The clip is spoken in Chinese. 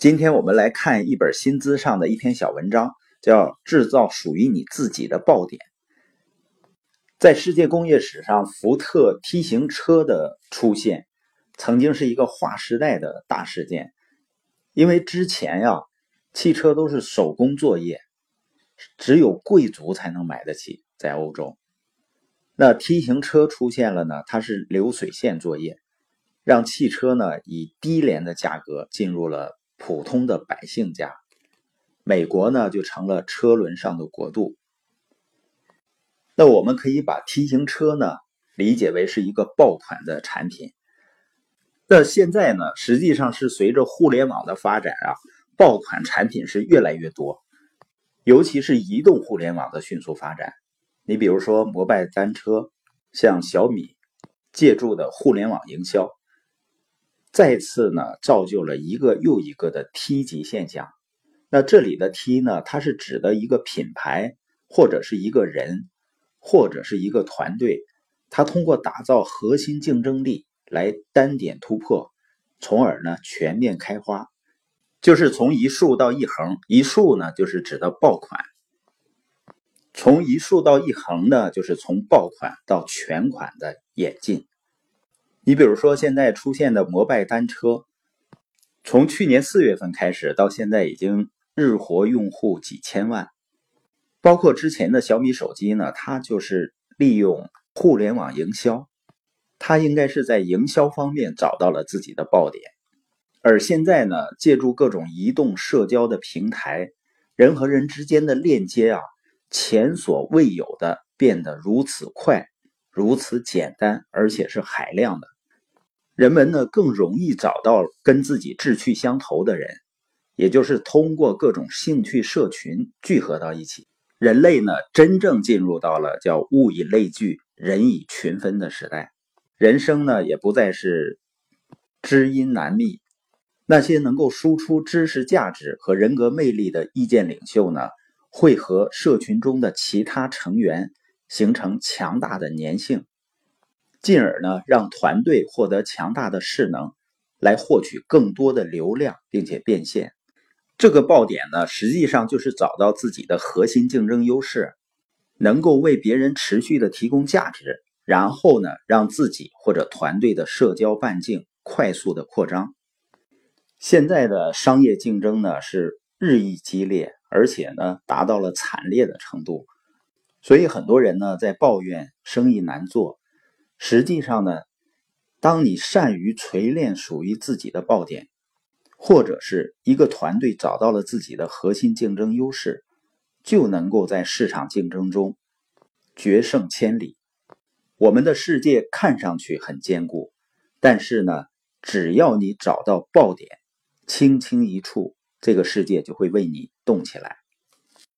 今天我们来看一本新资上的一篇小文章，叫《制造属于你自己的爆点》。在世界工业史上，福特 T 型车的出现曾经是一个划时代的大事件，因为之前呀，汽车都是手工作业，只有贵族才能买得起，在欧洲。那 T 型车出现了呢，它是流水线作业，让汽车呢以低廉的价格进入了。普通的百姓家，美国呢就成了车轮上的国度。那我们可以把 T 型车呢理解为是一个爆款的产品。那现在呢，实际上是随着互联网的发展啊，爆款产品是越来越多，尤其是移动互联网的迅速发展。你比如说摩拜单车，像小米借助的互联网营销。再次呢，造就了一个又一个的梯级现象。那这里的梯呢，它是指的一个品牌，或者是一个人，或者是一个团队，它通过打造核心竞争力来单点突破，从而呢全面开花。就是从一竖到一横，一竖呢就是指的爆款，从一竖到一横呢就是从爆款到全款的演进。你比如说，现在出现的摩拜单车，从去年四月份开始到现在，已经日活用户几千万。包括之前的小米手机呢，它就是利用互联网营销，它应该是在营销方面找到了自己的爆点。而现在呢，借助各种移动社交的平台，人和人之间的链接啊，前所未有的变得如此快。如此简单，而且是海量的，人们呢更容易找到跟自己志趣相投的人，也就是通过各种兴趣社群聚合到一起。人类呢真正进入到了叫物以类聚，人以群分的时代，人生呢也不再是知音难觅。那些能够输出知识价值和人格魅力的意见领袖呢，会和社群中的其他成员。形成强大的粘性，进而呢让团队获得强大的势能，来获取更多的流量，并且变现。这个爆点呢，实际上就是找到自己的核心竞争优势，能够为别人持续的提供价值，然后呢让自己或者团队的社交半径快速的扩张。现在的商业竞争呢是日益激烈，而且呢达到了惨烈的程度。所以很多人呢在抱怨生意难做，实际上呢，当你善于锤炼属于自己的爆点，或者是一个团队找到了自己的核心竞争优势，就能够在市场竞争中决胜千里。我们的世界看上去很坚固，但是呢，只要你找到爆点，轻轻一触，这个世界就会为你动起来。